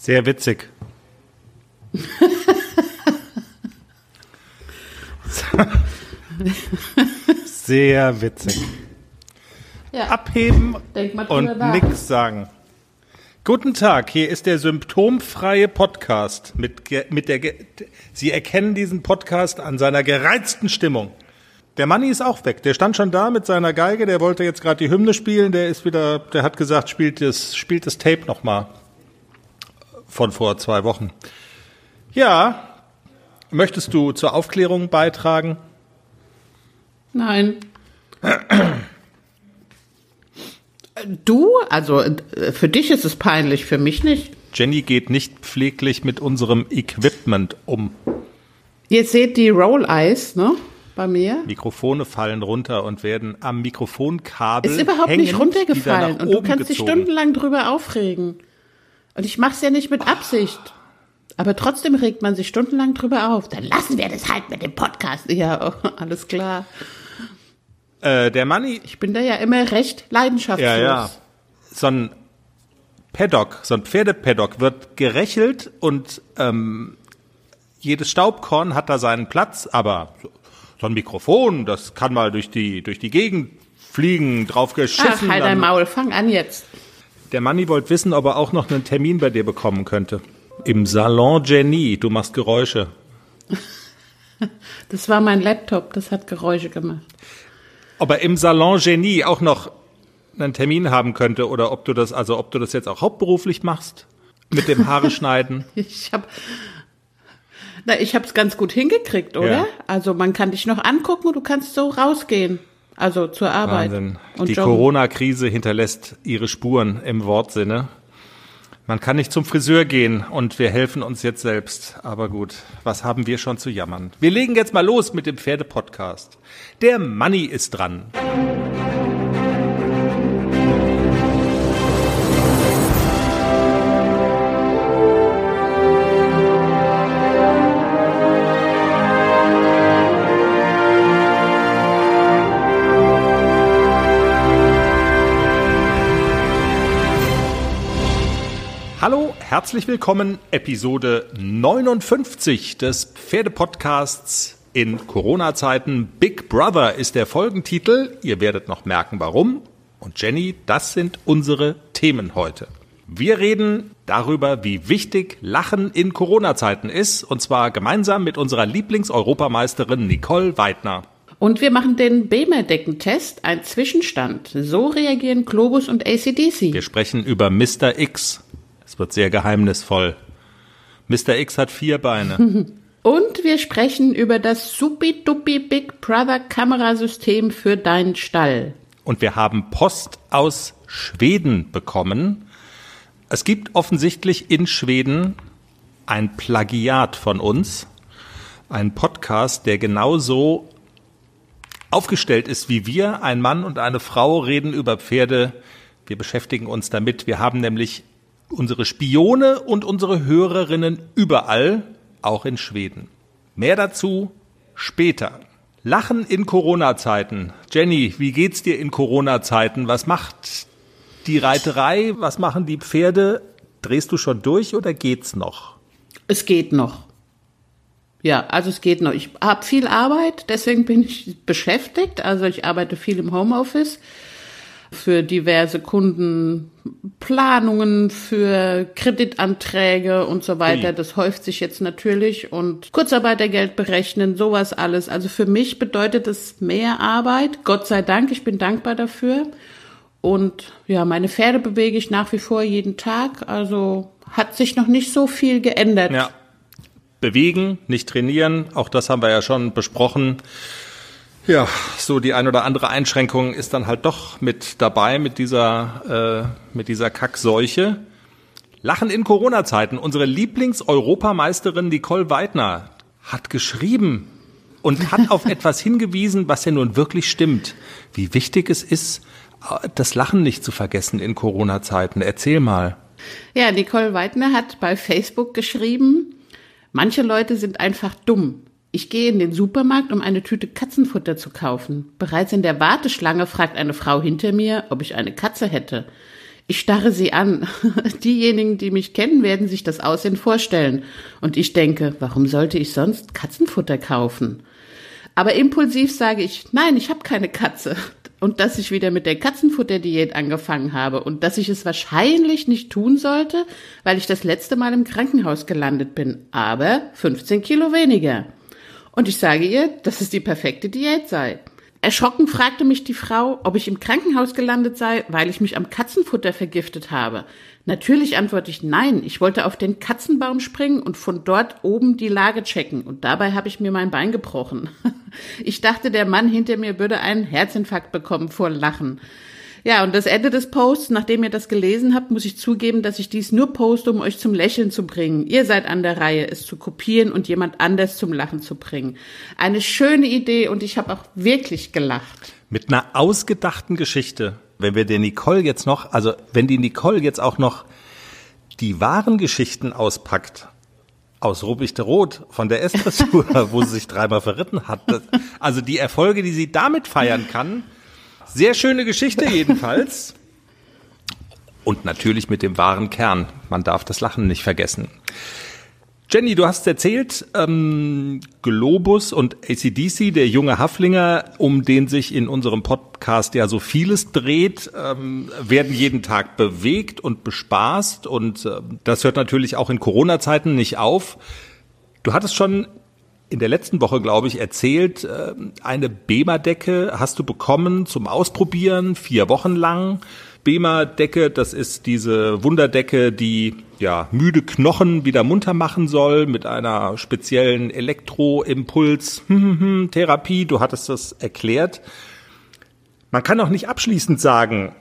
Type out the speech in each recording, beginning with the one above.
Sehr witzig. Sehr witzig. Ja. Abheben und nix sagen. Guten Tag, hier ist der symptomfreie Podcast. Mit, mit der Sie erkennen diesen Podcast an seiner gereizten Stimmung. Der Manni ist auch weg. Der stand schon da mit seiner Geige. Der wollte jetzt gerade die Hymne spielen. Der ist wieder, der hat gesagt, spielt das, spielt das Tape nochmal von vor zwei Wochen. Ja, möchtest du zur Aufklärung beitragen? Nein. Du? Also äh, für dich ist es peinlich, für mich nicht. Jenny geht nicht pfleglich mit unserem Equipment um. Ihr seht die Roll Eyes, ne? Bei mir. Mikrofone fallen runter und werden am Mikrofonkabel Ist überhaupt hängend nicht runtergefallen. Und du kannst dich gezogen. stundenlang drüber aufregen. Und ich mach's ja nicht mit Absicht. Aber trotzdem regt man sich stundenlang drüber auf. Dann lassen wir das halt mit dem Podcast. Ja, alles klar. Äh, der Manni, Ich bin da ja immer recht leidenschaftslos. ja, ja, so ein Paddock, so ein Pferdepaddock wird gerechelt und ähm, jedes Staubkorn hat da seinen Platz, aber so, ein Mikrofon, das kann mal durch die durch die Gegend fliegen, drauf Ach, geschissen. halt dein Maul, fang an jetzt. Der Manni wollte wissen, ob er auch noch einen Termin bei dir bekommen könnte. Im Salon Jenny, du machst Geräusche. Das war mein Laptop, das hat Geräusche gemacht. ob er im Salon Genie auch noch einen Termin haben könnte oder ob du das, also ob du das jetzt auch hauptberuflich machst mit dem Haare schneiden. Ich habe na, ich habe es ganz gut hingekriegt, oder? Ja. Also man kann dich noch angucken und du kannst so rausgehen. Also zur Arbeit. Wahnsinn. Und Die. Corona-Krise hinterlässt ihre Spuren im Wortsinne. Man kann nicht zum Friseur gehen und wir helfen uns jetzt selbst. Aber gut, was haben wir schon zu jammern? Wir legen jetzt mal los mit dem Pferde-Podcast. Der Manni ist dran. Hallo, herzlich willkommen, Episode 59 des Pferdepodcasts in Corona-Zeiten. Big Brother ist der Folgentitel. Ihr werdet noch merken, warum. Und Jenny, das sind unsere Themen heute. Wir reden darüber, wie wichtig Lachen in Corona-Zeiten ist, und zwar gemeinsam mit unserer Lieblingseuropameisterin Nicole Weidner. Und wir machen den Bemer-Deckentest, ein Zwischenstand. So reagieren Globus und ACDC. Wir sprechen über Mr. X. Es wird sehr geheimnisvoll. Mr. X hat vier Beine. Und wir sprechen über das Supi-Dupi Big Brother Kamerasystem für deinen Stall. Und wir haben Post aus Schweden bekommen. Es gibt offensichtlich in Schweden ein Plagiat von uns. Ein Podcast, der genauso aufgestellt ist wie wir. Ein Mann und eine Frau reden über Pferde. Wir beschäftigen uns damit. Wir haben nämlich unsere Spione und unsere Hörerinnen überall, auch in Schweden. Mehr dazu später. Lachen in Corona-Zeiten. Jenny, wie geht's dir in Corona-Zeiten? Was macht die Reiterei? Was machen die Pferde? Drehst du schon durch oder geht's noch? Es geht noch. Ja, also es geht noch. Ich habe viel Arbeit, deswegen bin ich beschäftigt. Also ich arbeite viel im Homeoffice für diverse Kundenplanungen, für Kreditanträge und so weiter. Ui. Das häuft sich jetzt natürlich und Kurzarbeitergeld berechnen, sowas alles. Also für mich bedeutet es mehr Arbeit. Gott sei Dank, ich bin dankbar dafür. Und ja, meine Pferde bewege ich nach wie vor jeden Tag. Also hat sich noch nicht so viel geändert. Ja. Bewegen, nicht trainieren. Auch das haben wir ja schon besprochen. Ja, so die ein oder andere Einschränkung ist dann halt doch mit dabei mit dieser, äh, mit dieser Kackseuche. Lachen in Corona-Zeiten. Unsere Lieblings-Europameisterin Nicole Weidner hat geschrieben und hat auf etwas hingewiesen, was ja nun wirklich stimmt. Wie wichtig es ist, das Lachen nicht zu vergessen in Corona-Zeiten. Erzähl mal. Ja, Nicole Weidner hat bei Facebook geschrieben, manche Leute sind einfach dumm. Ich gehe in den Supermarkt, um eine Tüte Katzenfutter zu kaufen. Bereits in der Warteschlange fragt eine Frau hinter mir, ob ich eine Katze hätte. Ich starre sie an. Diejenigen, die mich kennen, werden sich das Aussehen vorstellen. Und ich denke, warum sollte ich sonst Katzenfutter kaufen? Aber impulsiv sage ich, nein, ich habe keine Katze. Und dass ich wieder mit der Katzenfutterdiät angefangen habe und dass ich es wahrscheinlich nicht tun sollte, weil ich das letzte Mal im Krankenhaus gelandet bin, aber 15 Kilo weniger. Und ich sage ihr, dass es die perfekte Diät sei. Erschrocken fragte mich die Frau, ob ich im Krankenhaus gelandet sei, weil ich mich am Katzenfutter vergiftet habe. Natürlich antworte ich nein. Ich wollte auf den Katzenbaum springen und von dort oben die Lage checken. Und dabei habe ich mir mein Bein gebrochen. Ich dachte, der Mann hinter mir würde einen Herzinfarkt bekommen vor Lachen. Ja, und das Ende des Posts, nachdem ihr das gelesen habt, muss ich zugeben, dass ich dies nur poste, um euch zum Lächeln zu bringen. Ihr seid an der Reihe, es zu kopieren und jemand anders zum Lachen zu bringen. Eine schöne Idee und ich habe auch wirklich gelacht. Mit einer ausgedachten Geschichte. Wenn wir der Nicole jetzt noch, also wenn die Nicole jetzt auch noch die wahren Geschichten auspackt, aus Rubbichte Rot von der S-Dressur, wo sie sich dreimal verritten hat. Also die Erfolge, die sie damit feiern kann, sehr schöne Geschichte jedenfalls. Und natürlich mit dem wahren Kern. Man darf das Lachen nicht vergessen. Jenny, du hast erzählt, ähm, Globus und ACDC, der junge Haflinger, um den sich in unserem Podcast ja so vieles dreht, ähm, werden jeden Tag bewegt und bespaßt. Und äh, das hört natürlich auch in Corona-Zeiten nicht auf. Du hattest schon in der letzten Woche, glaube ich, erzählt, äh, eine Bema-Decke hast du bekommen zum Ausprobieren, vier Wochen lang. Bema-Decke, das ist diese Wunderdecke, die ja müde Knochen wieder munter machen soll mit einer speziellen Elektroimpuls-Therapie. Du hattest das erklärt. Man kann auch nicht abschließend sagen,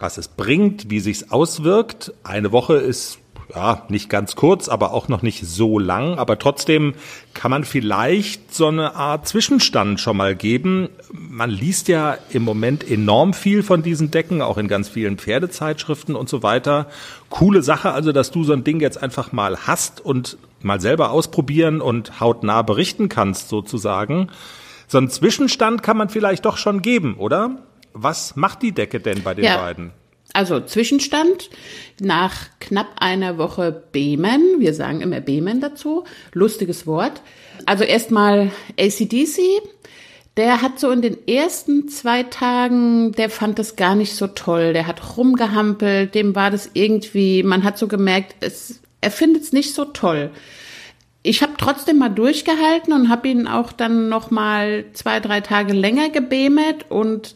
was es bringt, wie sich's auswirkt. Eine Woche ist ja, nicht ganz kurz, aber auch noch nicht so lang. Aber trotzdem kann man vielleicht so eine Art Zwischenstand schon mal geben. Man liest ja im Moment enorm viel von diesen Decken, auch in ganz vielen Pferdezeitschriften und so weiter. Coole Sache also, dass du so ein Ding jetzt einfach mal hast und mal selber ausprobieren und hautnah berichten kannst sozusagen. So einen Zwischenstand kann man vielleicht doch schon geben, oder? Was macht die Decke denn bei den ja. beiden? Also Zwischenstand nach knapp einer Woche Bemen, wir sagen immer Bemen dazu, lustiges Wort. Also erstmal ACDC, der hat so in den ersten zwei Tagen, der fand das gar nicht so toll, der hat rumgehampelt, dem war das irgendwie, man hat so gemerkt, es, er findet es nicht so toll. Ich habe trotzdem mal durchgehalten und habe ihn auch dann noch mal zwei, drei Tage länger gebemert und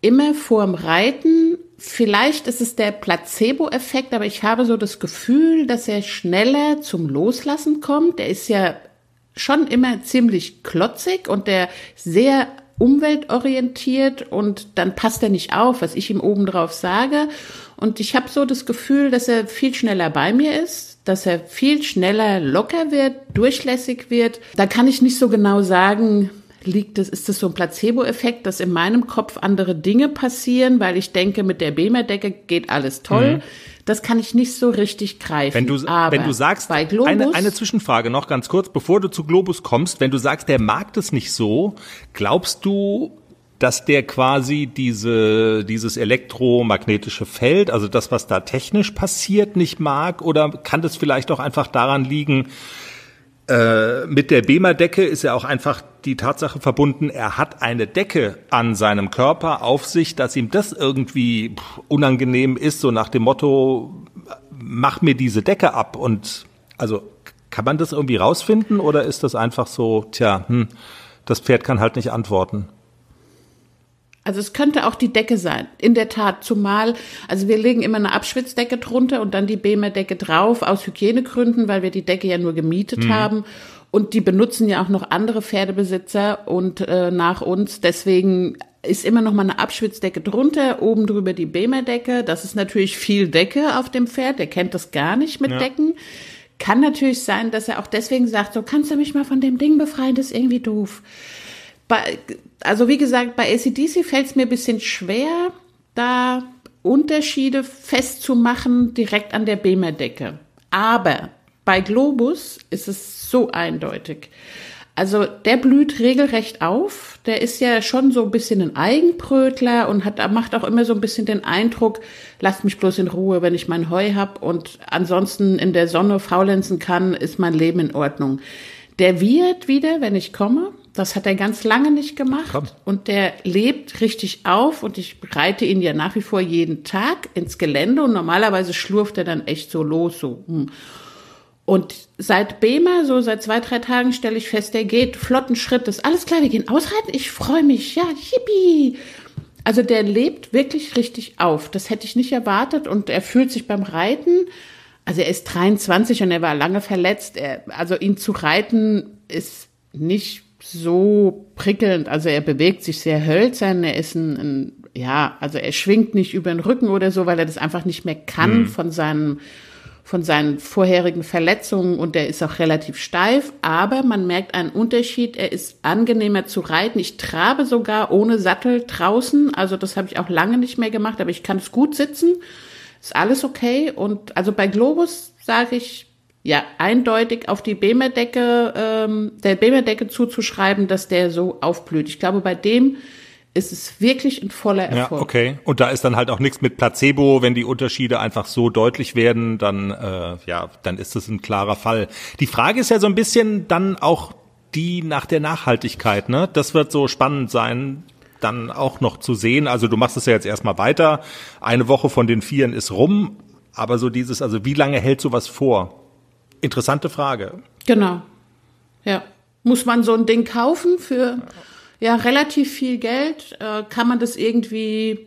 immer vorm Reiten Vielleicht ist es der Placebo-Effekt, aber ich habe so das Gefühl, dass er schneller zum Loslassen kommt. Er ist ja schon immer ziemlich klotzig und der sehr umweltorientiert und dann passt er nicht auf, was ich ihm obendrauf sage. Und ich habe so das Gefühl, dass er viel schneller bei mir ist, dass er viel schneller locker wird, durchlässig wird. Da kann ich nicht so genau sagen, liegt es, ist das so ein Placebo-Effekt, dass in meinem Kopf andere Dinge passieren, weil ich denke, mit der Bema-Decke geht alles toll. Mhm. Das kann ich nicht so richtig greifen. Wenn du, Aber wenn du sagst, Globus, eine, eine Zwischenfrage noch ganz kurz, bevor du zu Globus kommst, wenn du sagst, der mag das nicht so, glaubst du, dass der quasi diese, dieses elektromagnetische Feld, also das, was da technisch passiert, nicht mag? Oder kann das vielleicht auch einfach daran liegen, äh, mit der Bema-Decke ist ja auch einfach die Tatsache verbunden, er hat eine Decke an seinem Körper auf sich, dass ihm das irgendwie unangenehm ist, so nach dem Motto, mach mir diese Decke ab. Und also kann man das irgendwie rausfinden oder ist das einfach so, tja, hm, das Pferd kann halt nicht antworten? Also es könnte auch die Decke sein, in der Tat. Zumal, also wir legen immer eine Abschwitzdecke drunter und dann die BEMER-Decke drauf aus Hygienegründen, weil wir die Decke ja nur gemietet mhm. haben. Und die benutzen ja auch noch andere Pferdebesitzer und äh, nach uns. Deswegen ist immer noch mal eine Abschwitzdecke drunter, oben drüber die BEMER-Decke. Das ist natürlich viel Decke auf dem Pferd. Der kennt das gar nicht mit ja. Decken. Kann natürlich sein, dass er auch deswegen sagt, so kannst du mich mal von dem Ding befreien, das ist irgendwie doof. Bei, also wie gesagt, bei ACDC fällt es mir ein bisschen schwer, da Unterschiede festzumachen direkt an der BEMER-Decke. Aber bei Globus ist es so eindeutig. Also der blüht regelrecht auf. Der ist ja schon so ein bisschen ein Eigenbrötler und hat, macht auch immer so ein bisschen den Eindruck, lasst mich bloß in Ruhe, wenn ich mein Heu hab und ansonsten in der Sonne faulenzen kann, ist mein Leben in Ordnung. Der wird wieder, wenn ich komme. Das hat er ganz lange nicht gemacht. Komm. Und der lebt richtig auf und ich reite ihn ja nach wie vor jeden Tag ins Gelände und normalerweise schlurft er dann echt so los, so. Hm. Und seit Bema, so seit zwei, drei Tagen, stelle ich fest, der geht flotten Schrittes. Alles klar, wir gehen ausreiten. Ich freue mich. Ja, yippie. Also der lebt wirklich richtig auf. Das hätte ich nicht erwartet und er fühlt sich beim Reiten. Also er ist 23 und er war lange verletzt. Er, also ihn zu reiten ist nicht so prickelnd. Also er bewegt sich sehr hölzern. Er ist ein, ein ja, also er schwingt nicht über den Rücken oder so, weil er das einfach nicht mehr kann mhm. von seinem von seinen vorherigen Verletzungen und er ist auch relativ steif, aber man merkt einen Unterschied. Er ist angenehmer zu reiten. Ich trabe sogar ohne Sattel draußen, also das habe ich auch lange nicht mehr gemacht, aber ich kann es gut sitzen. Ist alles okay und also bei Globus sage ich ja eindeutig auf die Bemerdecke ähm, der Bemerdecke zuzuschreiben, dass der so aufblüht. Ich glaube bei dem ist es wirklich ein voller Erfolg. Ja, okay. Und da ist dann halt auch nichts mit Placebo, wenn die Unterschiede einfach so deutlich werden, dann äh, ja, dann ist es ein klarer Fall. Die Frage ist ja so ein bisschen dann auch die nach der Nachhaltigkeit, ne? Das wird so spannend sein, dann auch noch zu sehen. Also du machst es ja jetzt erstmal weiter. Eine Woche von den Vieren ist rum, aber so dieses, also wie lange hält sowas vor? Interessante Frage. Genau. Ja. Muss man so ein Ding kaufen für ja, relativ viel Geld. Äh, kann man das irgendwie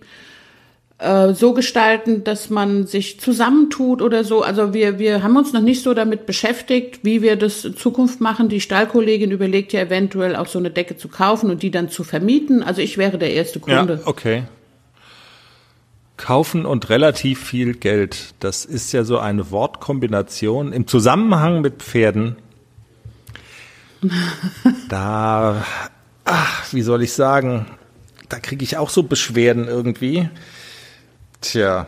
äh, so gestalten, dass man sich zusammentut oder so. Also wir, wir haben uns noch nicht so damit beschäftigt, wie wir das in Zukunft machen. Die Stallkollegin überlegt ja eventuell auch so eine Decke zu kaufen und die dann zu vermieten. Also ich wäre der erste Kunde. Ja, okay. Kaufen und relativ viel Geld. Das ist ja so eine Wortkombination im Zusammenhang mit Pferden. da ach, wie soll ich sagen, da kriege ich auch so Beschwerden irgendwie. Tja.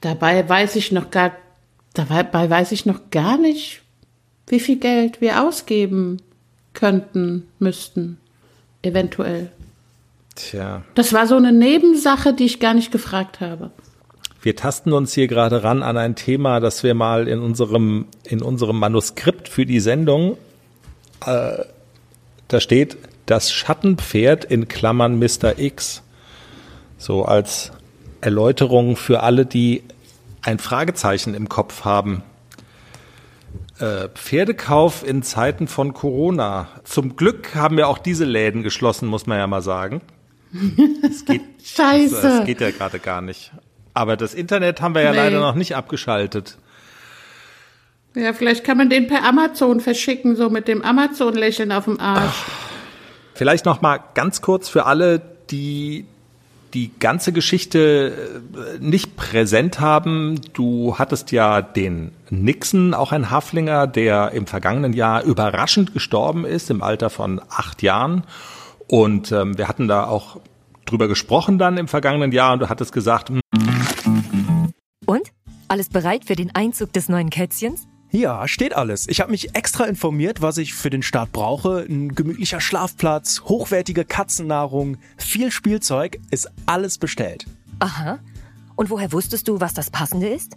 Dabei weiß ich noch gar, dabei weiß ich noch gar nicht, wie viel Geld wir ausgeben könnten, müssten, eventuell. Tja. Das war so eine Nebensache, die ich gar nicht gefragt habe. Wir tasten uns hier gerade ran an ein Thema, das wir mal in unserem, in unserem Manuskript für die Sendung, äh, da steht das Schattenpferd in Klammern Mr. X. So als Erläuterung für alle, die ein Fragezeichen im Kopf haben. Äh, Pferdekauf in Zeiten von Corona. Zum Glück haben wir auch diese Läden geschlossen, muss man ja mal sagen. Es geht, Scheiße. Es, es geht ja gerade gar nicht. Aber das Internet haben wir ja nee. leider noch nicht abgeschaltet. Ja, vielleicht kann man den per Amazon verschicken, so mit dem Amazon-Lächeln auf dem Arsch. Ach. Vielleicht noch mal ganz kurz für alle, die die ganze Geschichte äh, nicht präsent haben. Du hattest ja den Nixon, auch ein Haflinger, der im vergangenen Jahr überraschend gestorben ist, im Alter von acht Jahren. Und ähm, wir hatten da auch drüber gesprochen dann im vergangenen Jahr und du hattest gesagt. Hm. Und? Alles bereit für den Einzug des neuen Kätzchens? Ja, steht alles. Ich habe mich extra informiert, was ich für den Start brauche. Ein gemütlicher Schlafplatz, hochwertige Katzennahrung, viel Spielzeug, ist alles bestellt. Aha. Und woher wusstest du, was das Passende ist?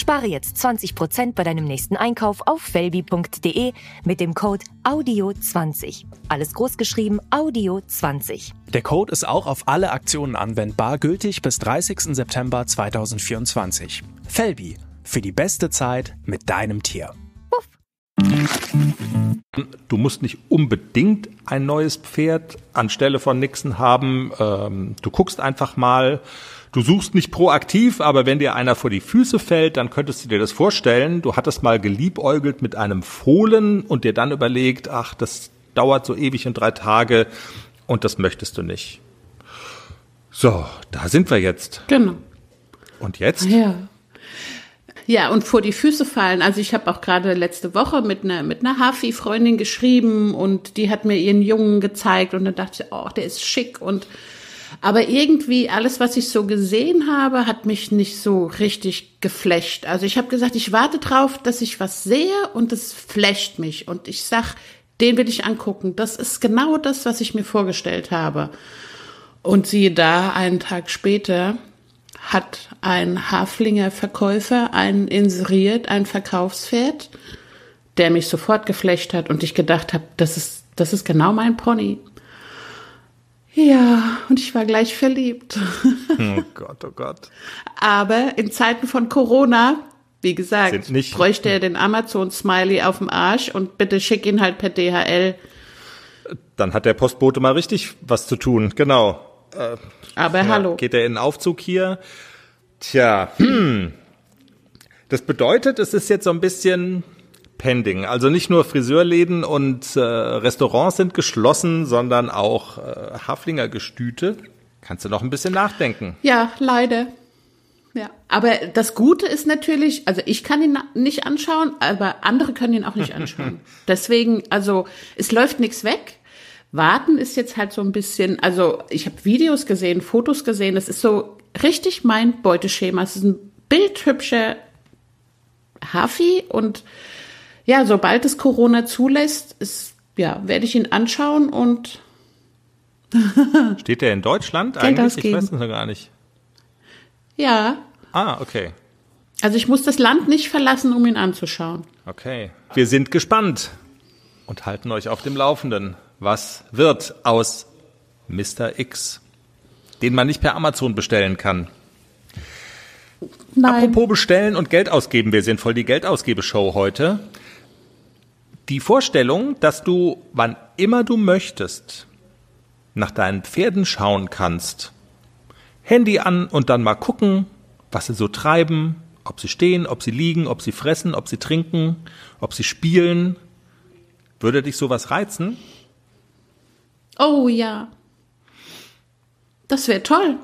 Spare jetzt 20% bei deinem nächsten Einkauf auf felbi.de mit dem Code AUDIO20. Alles großgeschrieben AUDIO20. Der Code ist auch auf alle Aktionen anwendbar, gültig bis 30. September 2024. Felbi, für die beste Zeit mit deinem Tier. Puff. Du musst nicht unbedingt ein neues Pferd anstelle von Nixon haben. Ähm, du guckst einfach mal. Du suchst nicht proaktiv, aber wenn dir einer vor die Füße fällt, dann könntest du dir das vorstellen. Du hattest mal geliebäugelt mit einem Fohlen und dir dann überlegt, ach, das dauert so ewig in drei Tage und das möchtest du nicht. So, da sind wir jetzt. Genau. Und jetzt? Ja. Ja, und vor die Füße fallen. Also ich habe auch gerade letzte Woche mit einer mit einer Hafi-Freundin geschrieben und die hat mir ihren Jungen gezeigt und dann dachte ich, oh, der ist schick und aber irgendwie alles, was ich so gesehen habe, hat mich nicht so richtig geflecht. Also ich habe gesagt, ich warte drauf, dass ich was sehe und es flecht mich und ich sag, den will ich angucken. Das ist genau das, was ich mir vorgestellt habe. Und siehe da, einen Tag später hat ein Haflinger Verkäufer einen inseriert, ein Verkaufspferd, der mich sofort geflecht hat und ich gedacht habe, das ist, das ist genau mein Pony. Ja, und ich war gleich verliebt. Oh Gott, oh Gott. Aber in Zeiten von Corona, wie gesagt, bräuchte er den Amazon-Smiley auf dem Arsch und bitte schick ihn halt per DHL. Dann hat der Postbote mal richtig was zu tun, genau. Äh, Aber ja, hallo. Geht er in den Aufzug hier? Tja, hm. Das bedeutet, es ist jetzt so ein bisschen pending. Also nicht nur Friseurläden und äh, Restaurants sind geschlossen, sondern auch äh, Haflinger Gestüte. Kannst du noch ein bisschen nachdenken? Ja, leider. Ja, aber das Gute ist natürlich, also ich kann ihn nicht anschauen, aber andere können ihn auch nicht anschauen. Deswegen, also es läuft nichts weg. Warten ist jetzt halt so ein bisschen, also ich habe Videos gesehen, Fotos gesehen, das ist so richtig mein Beuteschema. Es ist ein bildhübscher Hafi und ja, sobald es Corona zulässt, ist, ja, werde ich ihn anschauen und Steht der in Deutschland eigentlich? Ich weiß es noch gar nicht. Ja. Ah, okay. Also ich muss das Land nicht verlassen, um ihn anzuschauen. Okay. Wir sind gespannt und halten euch auf dem Laufenden was wird aus Mr. X, den man nicht per Amazon bestellen kann. Nein. Apropos bestellen und Geld ausgeben, wir sind voll die Geldausgebeshow heute. Die Vorstellung, dass du, wann immer du möchtest, nach deinen Pferden schauen kannst, Handy an und dann mal gucken, was sie so treiben, ob sie stehen, ob sie liegen, ob sie fressen, ob sie trinken, ob sie spielen. Würde dich sowas reizen? Oh ja. Das wäre toll.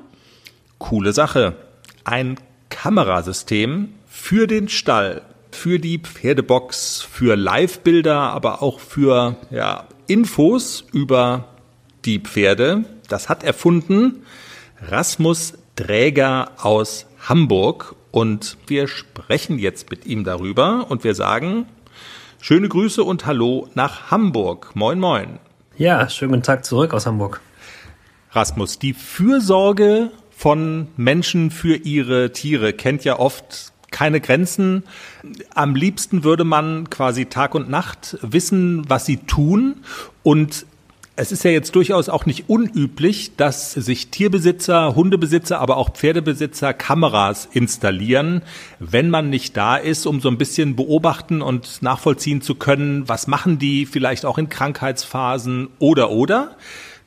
Coole Sache. Ein Kamerasystem für den Stall, für die Pferdebox, für Live-Bilder, aber auch für ja, Infos über die Pferde. Das hat erfunden Rasmus Dräger aus Hamburg und wir sprechen jetzt mit ihm darüber und wir sagen schöne Grüße und Hallo nach Hamburg. Moin, moin. Ja, schönen guten Tag zurück aus Hamburg. Rasmus, die Fürsorge von Menschen für ihre Tiere kennt ja oft keine Grenzen. Am liebsten würde man quasi Tag und Nacht wissen, was sie tun. Und es ist ja jetzt durchaus auch nicht unüblich, dass sich Tierbesitzer, Hundebesitzer, aber auch Pferdebesitzer Kameras installieren, wenn man nicht da ist, um so ein bisschen beobachten und nachvollziehen zu können, was machen die vielleicht auch in Krankheitsphasen oder oder.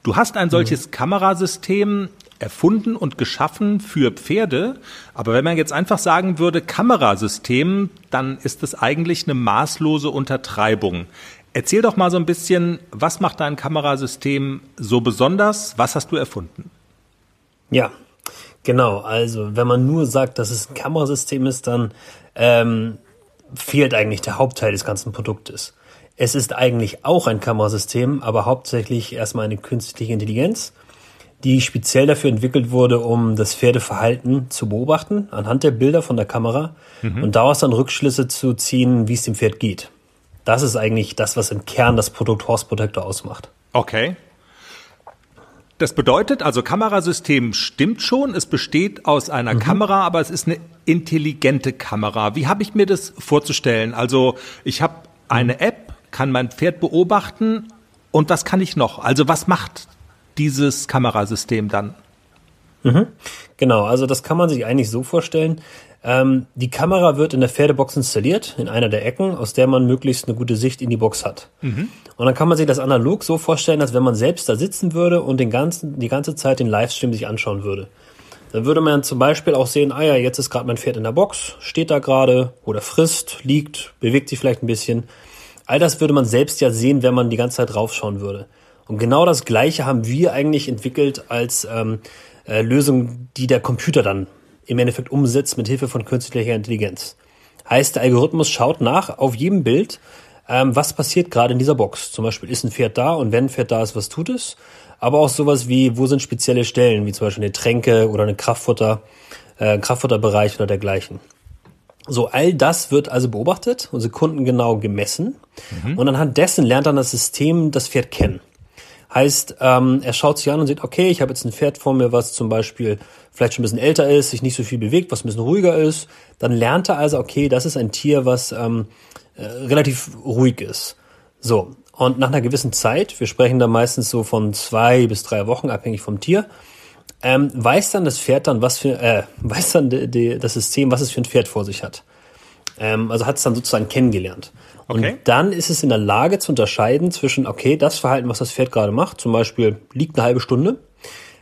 Du hast ein solches mhm. Kamerasystem erfunden und geschaffen für Pferde. Aber wenn man jetzt einfach sagen würde Kamerasystem, dann ist es eigentlich eine maßlose Untertreibung. Erzähl doch mal so ein bisschen, was macht dein Kamerasystem so besonders? Was hast du erfunden? Ja, genau. Also wenn man nur sagt, dass es ein Kamerasystem ist, dann ähm, fehlt eigentlich der Hauptteil des ganzen Produktes. Es ist eigentlich auch ein Kamerasystem, aber hauptsächlich erstmal eine künstliche Intelligenz, die speziell dafür entwickelt wurde, um das Pferdeverhalten zu beobachten anhand der Bilder von der Kamera mhm. und daraus dann Rückschlüsse zu ziehen, wie es dem Pferd geht. Das ist eigentlich das, was im Kern das Produkt Horse Protector ausmacht. Okay. Das bedeutet also, Kamerasystem stimmt schon, es besteht aus einer mhm. Kamera, aber es ist eine intelligente Kamera. Wie habe ich mir das vorzustellen? Also ich habe eine App, kann mein Pferd beobachten und was kann ich noch? Also was macht dieses Kamerasystem dann? Mhm. Genau, also das kann man sich eigentlich so vorstellen. Ähm, die Kamera wird in der Pferdebox installiert, in einer der Ecken, aus der man möglichst eine gute Sicht in die Box hat. Mhm. Und dann kann man sich das analog so vorstellen, als wenn man selbst da sitzen würde und den ganzen, die ganze Zeit den Livestream sich anschauen würde. Dann würde man zum Beispiel auch sehen, ah ja, jetzt ist gerade mein Pferd in der Box, steht da gerade oder frisst, liegt, bewegt sich vielleicht ein bisschen. All das würde man selbst ja sehen, wenn man die ganze Zeit draufschauen würde. Und genau das Gleiche haben wir eigentlich entwickelt als ähm, äh, Lösung, die der Computer dann im Endeffekt umsetzt mit Hilfe von künstlicher Intelligenz. Heißt, der Algorithmus schaut nach auf jedem Bild, ähm, was passiert gerade in dieser Box. Zum Beispiel ist ein Pferd da und wenn ein Pferd da ist, was tut es? Aber auch sowas wie, wo sind spezielle Stellen, wie zum Beispiel eine Tränke oder eine Kraftfutter, äh, Kraftfutterbereich oder dergleichen. So, all das wird also beobachtet und sekundengenau gemessen. Mhm. Und anhand dessen lernt dann das System das Pferd kennen. Heißt, ähm, er schaut sich an und sieht, okay, ich habe jetzt ein Pferd vor mir, was zum Beispiel vielleicht schon ein bisschen älter ist, sich nicht so viel bewegt, was ein bisschen ruhiger ist. Dann lernt er also, okay, das ist ein Tier, was ähm, äh, relativ ruhig ist. So, und nach einer gewissen Zeit, wir sprechen da meistens so von zwei bis drei Wochen, abhängig vom Tier, ähm, weiß dann das Pferd dann, was für, äh, weiß dann die, die, das System, was es für ein Pferd vor sich hat. Ähm, also hat es dann sozusagen kennengelernt. Okay. Und dann ist es in der Lage zu unterscheiden zwischen, okay, das Verhalten, was das Pferd gerade macht, zum Beispiel liegt eine halbe Stunde,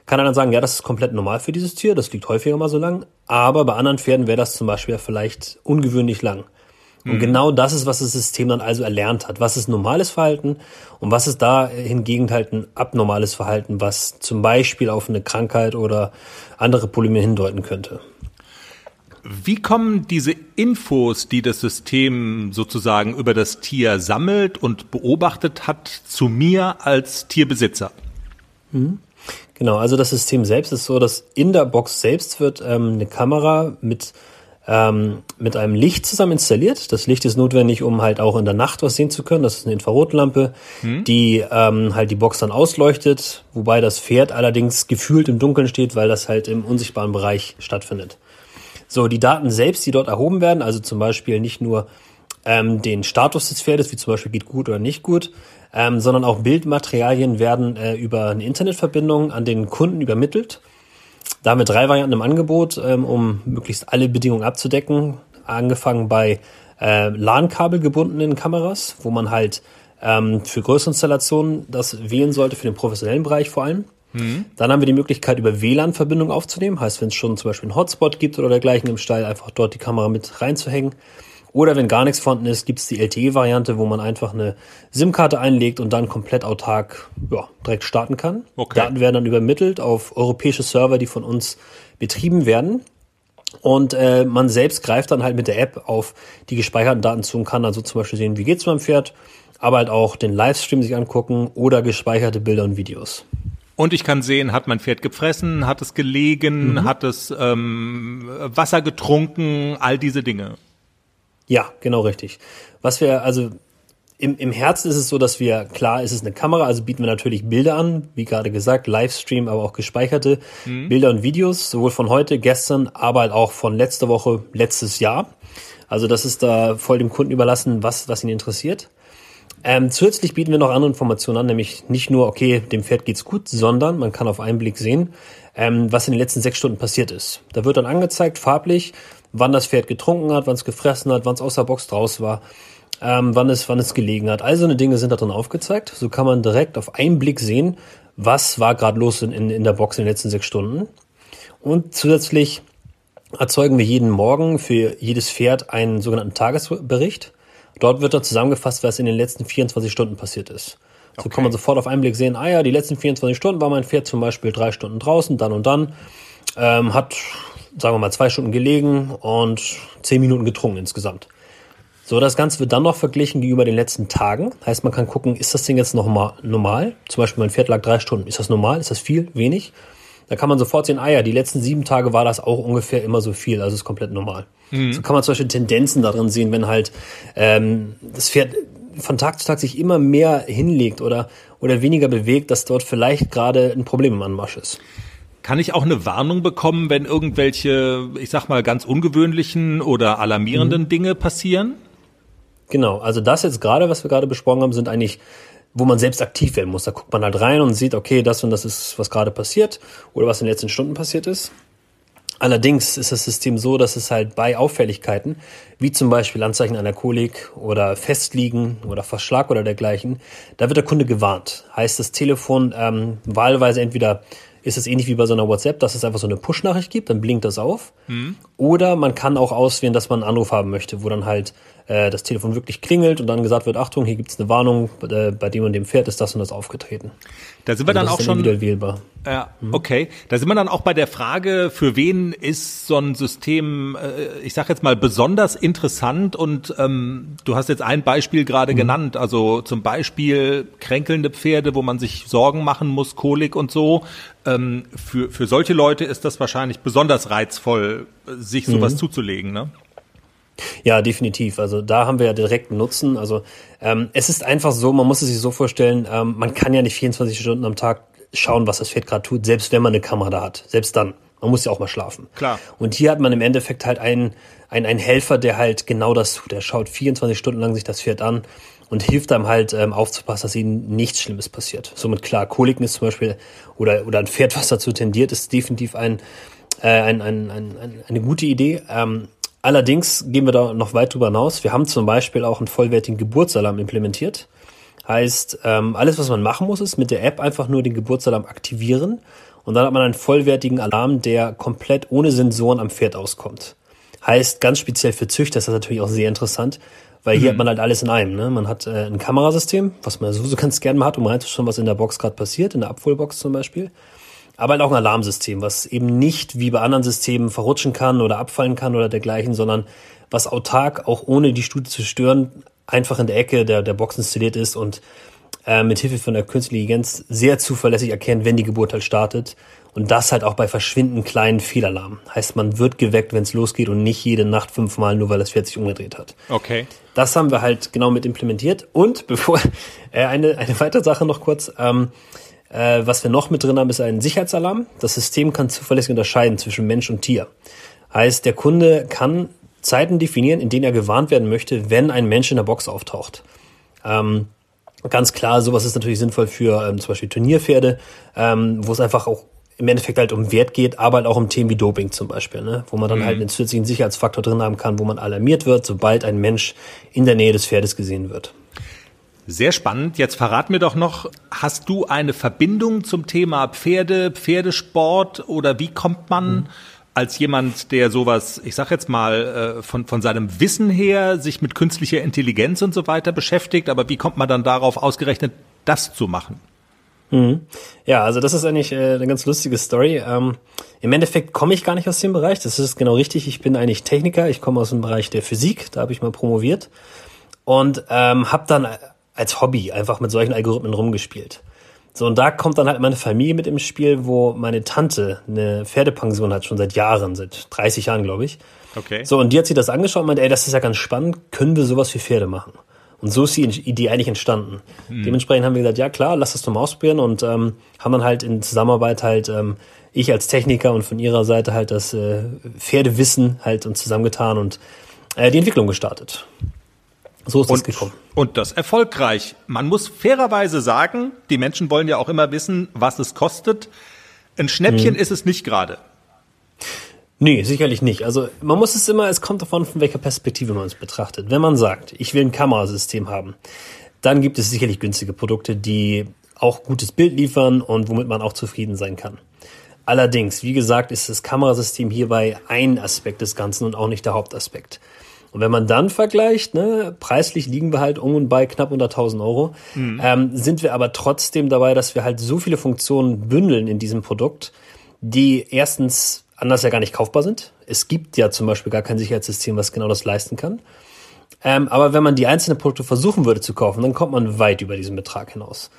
kann er dann sagen, ja, das ist komplett normal für dieses Tier, das liegt häufiger mal so lang, aber bei anderen Pferden wäre das zum Beispiel vielleicht ungewöhnlich lang. Und mhm. genau das ist, was das System dann also erlernt hat. Was ist normales Verhalten und was ist da hingegen halt ein abnormales Verhalten, was zum Beispiel auf eine Krankheit oder andere Probleme hindeuten könnte. Wie kommen diese Infos, die das System sozusagen über das Tier sammelt und beobachtet hat, zu mir als Tierbesitzer? Mhm. Genau, also das System selbst ist so, dass in der Box selbst wird ähm, eine Kamera mit ähm, mit einem Licht zusammen installiert. Das Licht ist notwendig, um halt auch in der Nacht was sehen zu können. Das ist eine Infrarotlampe, hm. die ähm, halt die Box dann ausleuchtet, wobei das Pferd allerdings gefühlt im Dunkeln steht, weil das halt im unsichtbaren Bereich stattfindet. So, die Daten selbst, die dort erhoben werden, also zum Beispiel nicht nur ähm, den Status des Pferdes, wie zum Beispiel geht gut oder nicht gut, ähm, sondern auch Bildmaterialien werden äh, über eine Internetverbindung an den Kunden übermittelt. Da haben wir drei Varianten im Angebot, ähm, um möglichst alle Bedingungen abzudecken. Angefangen bei äh, LAN-Kabel gebundenen Kameras, wo man halt ähm, für größere Installationen das wählen sollte, für den professionellen Bereich vor allem. Mhm. Dann haben wir die Möglichkeit, über WLAN-Verbindung aufzunehmen. Heißt, wenn es schon zum Beispiel einen Hotspot gibt oder dergleichen im Stall, einfach dort die Kamera mit reinzuhängen. Oder wenn gar nichts vorhanden ist, gibt es die LTE-Variante, wo man einfach eine SIM-Karte einlegt und dann komplett autark ja, direkt starten kann. Okay. Daten werden dann übermittelt auf europäische Server, die von uns betrieben werden. Und äh, man selbst greift dann halt mit der App auf die gespeicherten Daten zu und kann also zum Beispiel sehen, wie geht's meinem Pferd, aber halt auch den Livestream sich angucken oder gespeicherte Bilder und Videos. Und ich kann sehen, hat mein Pferd gefressen, hat es gelegen, mhm. hat es ähm, Wasser getrunken, all diese Dinge. Ja, genau richtig. Was wir, also im, im Herzen ist es so, dass wir, klar ist es eine Kamera, also bieten wir natürlich Bilder an, wie gerade gesagt, Livestream, aber auch gespeicherte mhm. Bilder und Videos, sowohl von heute, gestern, aber halt auch von letzter Woche, letztes Jahr. Also das ist da voll dem Kunden überlassen, was, was ihn interessiert. Ähm, zusätzlich bieten wir noch andere Informationen an, nämlich nicht nur, okay, dem Pferd geht's gut, sondern man kann auf einen Blick sehen, ähm, was in den letzten sechs Stunden passiert ist. Da wird dann angezeigt, farblich, wann das Pferd getrunken hat, wann es gefressen hat, wann es aus der Box draus war, ähm, wann, es, wann es gelegen hat. All so eine Dinge sind da drin aufgezeigt. So kann man direkt auf einen Blick sehen, was war gerade los in, in, in der Box in den letzten sechs Stunden. Und zusätzlich erzeugen wir jeden Morgen für jedes Pferd einen sogenannten Tagesbericht. Dort wird dann zusammengefasst, was in den letzten 24 Stunden passiert ist. So okay. kann man sofort auf einen Blick sehen, ah ja, die letzten 24 Stunden war mein Pferd zum Beispiel drei Stunden draußen, dann und dann, ähm, hat, sagen wir mal, zwei Stunden gelegen und zehn Minuten getrunken insgesamt. So, das Ganze wird dann noch verglichen gegenüber den letzten Tagen. Heißt, man kann gucken, ist das Ding jetzt noch mal normal? Zum Beispiel, mein Pferd lag drei Stunden. Ist das normal? Ist das viel? Wenig? Da kann man sofort sehen, ah ja, die letzten sieben Tage war das auch ungefähr immer so viel, also ist komplett normal. Mhm. So kann man zum Beispiel Tendenzen darin sehen, wenn halt ähm, das Pferd von Tag zu Tag sich immer mehr hinlegt oder, oder weniger bewegt, dass dort vielleicht gerade ein Problem im Anmarsch ist. Kann ich auch eine Warnung bekommen, wenn irgendwelche, ich sag mal, ganz ungewöhnlichen oder alarmierenden mhm. Dinge passieren? Genau, also das jetzt gerade, was wir gerade besprochen haben, sind eigentlich wo man selbst aktiv werden muss. Da guckt man halt rein und sieht, okay, das und das ist, was gerade passiert oder was in den letzten Stunden passiert ist. Allerdings ist das System so, dass es halt bei Auffälligkeiten, wie zum Beispiel Anzeichen einer Kolik oder Festliegen oder Verschlag oder dergleichen, da wird der Kunde gewarnt. Heißt, das Telefon ähm, wahlweise entweder ist es ähnlich wie bei so einer WhatsApp, dass es einfach so eine Push-Nachricht gibt, dann blinkt das auf. Mhm. Oder man kann auch auswählen, dass man einen Anruf haben möchte, wo dann halt äh, das Telefon wirklich klingelt und dann gesagt wird, Achtung, hier gibt es eine Warnung, äh, bei dem und dem Pferd ist das und das aufgetreten. Da sind wir also dann auch schon wählbar. Ja, mhm. okay. Da sind wir dann auch bei der Frage, für wen ist so ein System, äh, ich sage jetzt mal besonders interessant und ähm, du hast jetzt ein Beispiel gerade mhm. genannt, also zum Beispiel kränkelnde Pferde, wo man sich Sorgen machen muss, Kolik und so. Ähm, für für solche Leute ist das wahrscheinlich besonders reizvoll, sich sowas mhm. zuzulegen, ne? Ja, definitiv. Also da haben wir ja direkten Nutzen. Also ähm, es ist einfach so, man muss es sich so vorstellen, ähm, man kann ja nicht 24 Stunden am Tag schauen, was das Pferd gerade tut, selbst wenn man eine Kamera da hat. Selbst dann. Man muss ja auch mal schlafen. Klar. Und hier hat man im Endeffekt halt einen, einen, einen Helfer, der halt genau das tut. Der schaut 24 Stunden lang sich das Pferd an und hilft einem halt ähm, aufzupassen, dass ihnen nichts Schlimmes passiert. Somit klar, Koliken ist zum Beispiel oder, oder ein Pferd, was dazu tendiert, ist definitiv ein, äh, ein, ein, ein, ein eine gute Idee. Ähm, Allerdings gehen wir da noch weit drüber hinaus. Wir haben zum Beispiel auch einen vollwertigen Geburtsalarm implementiert. Heißt, ähm, alles, was man machen muss, ist mit der App einfach nur den Geburtsalarm aktivieren und dann hat man einen vollwertigen Alarm, der komplett ohne Sensoren am Pferd auskommt. Heißt, ganz speziell für Züchter ist das natürlich auch sehr interessant, weil hier mhm. hat man halt alles in einem. Ne? Man hat äh, ein Kamerasystem, was man sowieso ganz gerne mal hat, um reinzuschauen, was in der Box gerade passiert, in der Abholbox zum Beispiel aber halt auch ein Alarmsystem, was eben nicht wie bei anderen Systemen verrutschen kann oder abfallen kann oder dergleichen, sondern was autark, auch ohne die Studie zu stören, einfach in der Ecke der, der Box installiert ist und äh, mit Hilfe von der künstlichen Intelligenz sehr zuverlässig erkennt, wenn die Geburt halt startet. Und das halt auch bei verschwindend kleinen Fehlalarmen. Heißt, man wird geweckt, wenn es losgeht und nicht jede Nacht fünfmal, nur weil das Pferd sich umgedreht hat. Okay. Das haben wir halt genau mit implementiert. Und bevor, äh, eine, eine weitere Sache noch kurz. Ähm, äh, was wir noch mit drin haben, ist ein Sicherheitsalarm. Das System kann zuverlässig unterscheiden zwischen Mensch und Tier. Heißt, der Kunde kann Zeiten definieren, in denen er gewarnt werden möchte, wenn ein Mensch in der Box auftaucht. Ähm, ganz klar, sowas ist natürlich sinnvoll für ähm, zum Beispiel Turnierpferde, ähm, wo es einfach auch im Endeffekt halt um Wert geht, aber halt auch um Themen wie Doping zum Beispiel, ne? wo man dann mhm. halt einen zusätzlichen Sicherheitsfaktor drin haben kann, wo man alarmiert wird, sobald ein Mensch in der Nähe des Pferdes gesehen wird. Sehr spannend. Jetzt verrat mir doch noch, hast du eine Verbindung zum Thema Pferde, Pferdesport oder wie kommt man mhm. als jemand, der sowas, ich sag jetzt mal, äh, von, von seinem Wissen her sich mit künstlicher Intelligenz und so weiter beschäftigt, aber wie kommt man dann darauf ausgerechnet, das zu machen? Mhm. Ja, also das ist eigentlich äh, eine ganz lustige Story. Ähm, Im Endeffekt komme ich gar nicht aus dem Bereich, das ist genau richtig. Ich bin eigentlich Techniker, ich komme aus dem Bereich der Physik, da habe ich mal promoviert und ähm, habe dann als Hobby einfach mit solchen Algorithmen rumgespielt. So, und da kommt dann halt meine Familie mit im Spiel, wo meine Tante eine Pferdepension hat, schon seit Jahren, seit 30 Jahren, glaube ich. Okay. So, und die hat sich das angeschaut und meinte, ey, das ist ja ganz spannend, können wir sowas für Pferde machen? Und so ist die Idee eigentlich entstanden. Mhm. Dementsprechend haben wir gesagt, ja klar, lass das doch mal ausprobieren und ähm, haben dann halt in Zusammenarbeit halt, ähm, ich als Techniker und von ihrer Seite halt das äh, Pferdewissen halt uns zusammengetan und äh, die Entwicklung gestartet. So ist und, es gekommen. Und das erfolgreich. Man muss fairerweise sagen, die Menschen wollen ja auch immer wissen, was es kostet. Ein Schnäppchen hm. ist es nicht gerade. Nee, sicherlich nicht. Also man muss es immer, es kommt davon, von welcher Perspektive man es betrachtet. Wenn man sagt, ich will ein Kamerasystem haben, dann gibt es sicherlich günstige Produkte, die auch gutes Bild liefern und womit man auch zufrieden sein kann. Allerdings, wie gesagt, ist das Kamerasystem hierbei ein Aspekt des Ganzen und auch nicht der Hauptaspekt. Und wenn man dann vergleicht, ne, preislich liegen wir halt um und bei knapp unter 1000 Euro, mhm. ähm, sind wir aber trotzdem dabei, dass wir halt so viele Funktionen bündeln in diesem Produkt, die erstens anders ja gar nicht kaufbar sind. Es gibt ja zum Beispiel gar kein Sicherheitssystem, was genau das leisten kann. Ähm, aber wenn man die einzelnen Produkte versuchen würde zu kaufen, dann kommt man weit über diesen Betrag hinaus.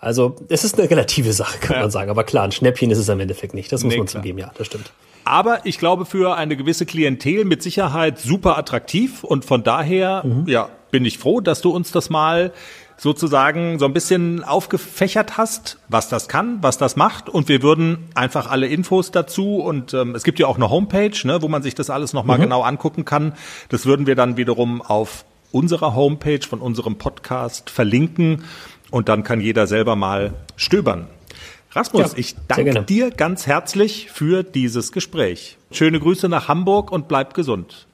Also es ist eine relative Sache, kann ja. man sagen. Aber klar, ein Schnäppchen ist es im Endeffekt nicht. Das muss nee, man zugeben, ja, das stimmt. Aber ich glaube, für eine gewisse Klientel mit Sicherheit super attraktiv. Und von daher, mhm. ja, bin ich froh, dass du uns das mal sozusagen so ein bisschen aufgefächert hast, was das kann, was das macht. Und wir würden einfach alle Infos dazu und ähm, es gibt ja auch eine Homepage, ne, wo man sich das alles nochmal mhm. genau angucken kann. Das würden wir dann wiederum auf unserer Homepage von unserem Podcast verlinken. und dann kann jeder selber mal stöbern. Rasmus, Ja, ich danke dir ganz herzlich für dieses Gespräch. Schöne Grüße nach Hamburg und bleib gesund.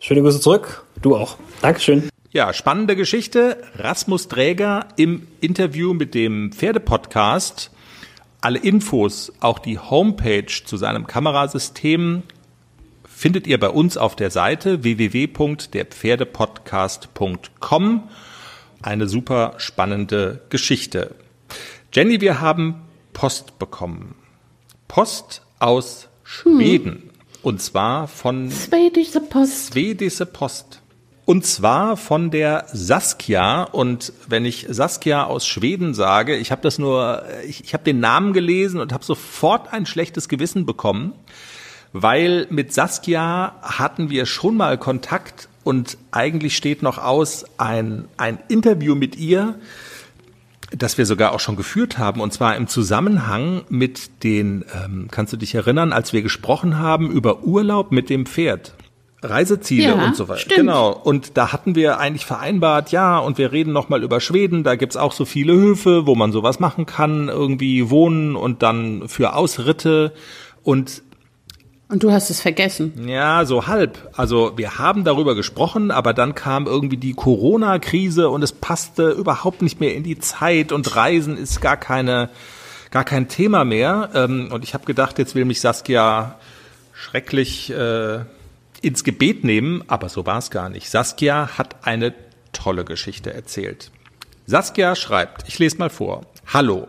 Schöne Grüße zurück. Du auch. Dankeschön. Ja, spannende Geschichte. Rasmus Dräger im Interview mit dem Pferdepodcast. Alle Infos, auch die Homepage zu seinem Kamerasystem findet ihr bei uns auf der Seite www.derpferdepodcast.com. Eine super spannende Geschichte. Jenny, wir haben Post bekommen. Post aus Schweden. Und zwar von Schwedische Post. Schwedische Post. Und zwar von der Saskia. Und wenn ich Saskia aus Schweden sage, ich habe das nur, ich, ich habe den Namen gelesen und habe sofort ein schlechtes Gewissen bekommen, weil mit Saskia hatten wir schon mal Kontakt und eigentlich steht noch aus ein, ein Interview mit ihr, das wir sogar auch schon geführt haben, und zwar im Zusammenhang mit den, ähm, kannst du dich erinnern, als wir gesprochen haben über Urlaub mit dem Pferd. Reiseziele Ja, und so weiter. stimmt. Genau. Und da hatten wir eigentlich vereinbart, ja, und wir reden nochmal über Schweden. Da gibt's auch so viele Höfe, wo man sowas machen kann, irgendwie wohnen und dann für Ausritte. Und Und du hast es vergessen. ja, so halb. Also wir haben darüber gesprochen, aber dann kam irgendwie die Corona-Krise und es passte überhaupt nicht mehr in die Zeit und Reisen ist gar keine, gar kein Thema mehr. Ähm, Und ich habe gedacht, jetzt will mich Saskia schrecklich äh, ins Gebet nehmen, aber so war es gar nicht. Saskia hat eine tolle Geschichte erzählt. Saskia schreibt, ich lese mal vor. Hallo.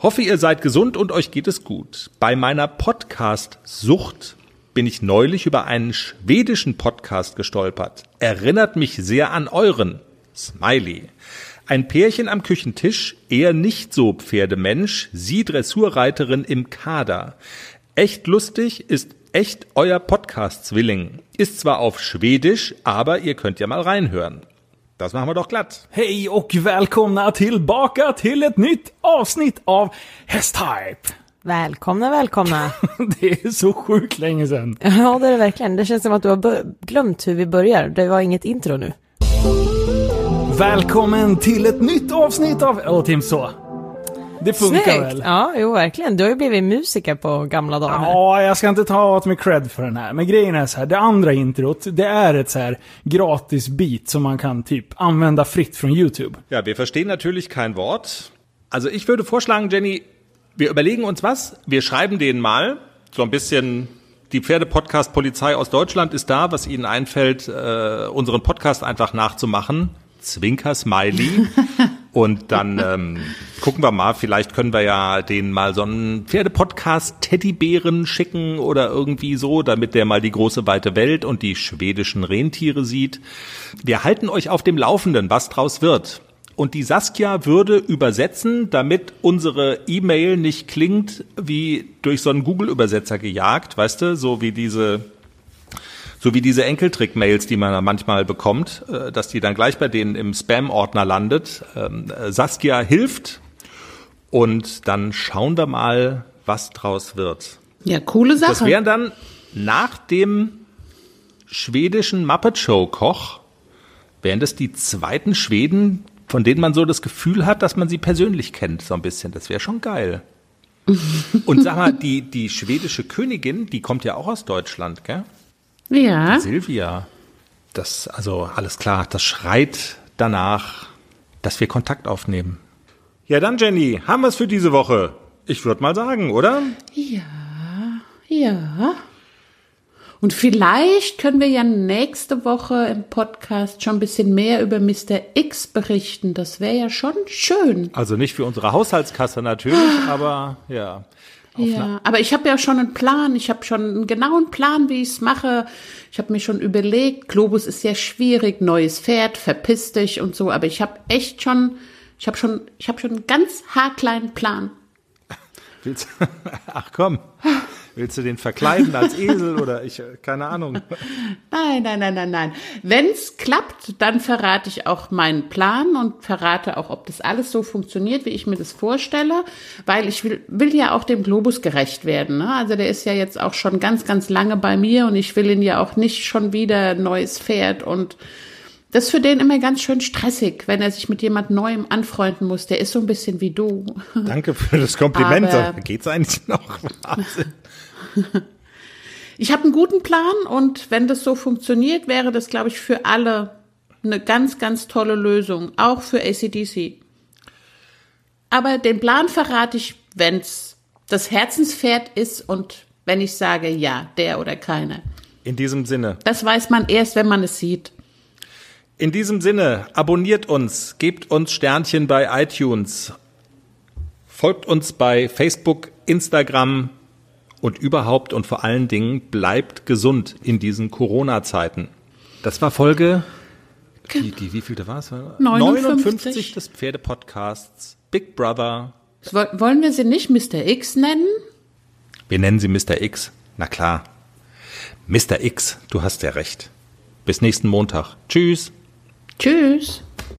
Hoffe, ihr seid gesund und euch geht es gut. Bei meiner Podcast-Sucht bin ich neulich über einen schwedischen Podcast gestolpert. Erinnert mich sehr an euren. Smiley. Ein Pärchen am Küchentisch, eher nicht so Pferdemensch, sie Dressurreiterin im Kader. Echt lustig ist echt euer Podcast-Zwilling. Ist zwar auf Schwedisch, aber ihr könnt ja mal reinhören. Das machen wir doch glatt. Hej och välkomna tillbaka till ett nytt avsnitt av Hästhype! Välkomna, välkomna. Det är så sjukt länge sedan. Ja, det är det verkligen. Det känns som att du har glömt hur vi börjar. Det var inget intro nu. Välkommen till ett nytt avsnitt av... Typ så. Det funkar Snyggt! väl? Ja, jo, verkligen. Du har ju blivit musiker på gamla dagar. Ja, jag ska inte ta åt mig cred för den här. Men grejen är så här, det andra introt, det är ett så här gratis beat som man kan typ använda fritt från YouTube. Ja, wir verstehen natürlich kein Wort. Also ich würde vorschlagen, Jenny, wir überlegen uns was. Wir schreiben denen mal so ein bisschen. Die Pferdepodcast-Polizei aus Deutschland ist da, was ihnen einfällt, äh, unseren Podcast einfach nachzumachen. Zwinker Smiley. Und dann ähm, gucken wir mal, vielleicht können wir ja denen mal so einen Pferdepodcast-Teddybären schicken oder irgendwie so, damit der mal die große weite Welt und die schwedischen Rentiere sieht. Wir halten euch auf dem Laufenden, was draus wird. Und die Saskia würde übersetzen, damit unsere E-Mail nicht klingt wie durch so einen Google-Übersetzer gejagt, weißt du, so wie diese so wie diese Enkeltrick-Mails, die man manchmal bekommt, äh, dass die dann gleich bei denen im Spam-Ordner landet. Ähm, äh, Saskia hilft und dann schauen wir mal, was draus wird. Ja, coole Sache. Das wären dann nach dem schwedischen Muppet Show Koch, wären das die zweiten Schweden, von denen man so das Gefühl hat, dass man sie persönlich kennt, so ein bisschen. Das wäre schon geil. Und sag mal, die, die schwedische Königin, die kommt ja auch aus Deutschland, gell? Ja. Silvia, das, also alles klar, das schreit danach, dass wir Kontakt aufnehmen. Ja, dann Jenny, haben wir es für diese Woche? Ich würde mal sagen, oder? Ja. Und vielleicht können wir ja nächste Woche im Podcast schon ein bisschen mehr über Mr. X berichten. Das wäre ja schon schön. Also nicht für unsere Haushaltskasse natürlich, aber ja. Ja, aber ich habe ja schon einen Plan. Ich habe schon einen genauen Plan, wie ich es mache. Ich habe mir schon überlegt, Globus ist ja schwierig, neues Pferd, verpiss dich und so. Aber ich habe echt schon, ich habe schon, ich habe schon einen ganz haarkleinen Plan. Willst, ach komm, willst du den verkleiden als Esel oder ich, keine Ahnung. Nein, nein, nein, nein, nein. Wenn's klappt, dann verrate ich auch meinen Plan und verrate auch, ob das alles so funktioniert, wie ich mir das vorstelle, weil ich will, will ja auch dem Globus gerecht werden. Ne? Also der ist ja jetzt auch schon ganz, ganz lange bei mir und ich will ihn ja auch nicht schon wieder neues Pferd und Das ist für den immer ganz schön stressig, wenn er sich mit jemand Neuem anfreunden muss. Der ist so ein bisschen wie du. Danke für das Kompliment. Aber- Geht's eigentlich noch? Wahnsinn. Ich habe einen guten Plan und wenn das so funktioniert, wäre das, glaube ich, für alle eine ganz, ganz tolle Lösung, auch für ACDC. Aber den Plan verrate ich, wenn's das Herzenspferd ist und wenn ich sage, ja, der oder keiner. In diesem Sinne. Das weiß man erst, wenn man es sieht. In diesem Sinne, abonniert uns, gebt uns Sternchen bei iTunes, folgt uns bei Facebook, Instagram und überhaupt und vor allen Dingen bleibt gesund in diesen Corona-Zeiten. Das war Folge, die, die wie vielte war es? 59. des Pferdepodcasts Big Brother. Woll- Wollen wir sie nicht Mr. X nennen? Wir nennen sie Mr. X. Na klar. Mr. X, du hast ja recht. Bis nächsten Montag. Tschüss. Tschüss.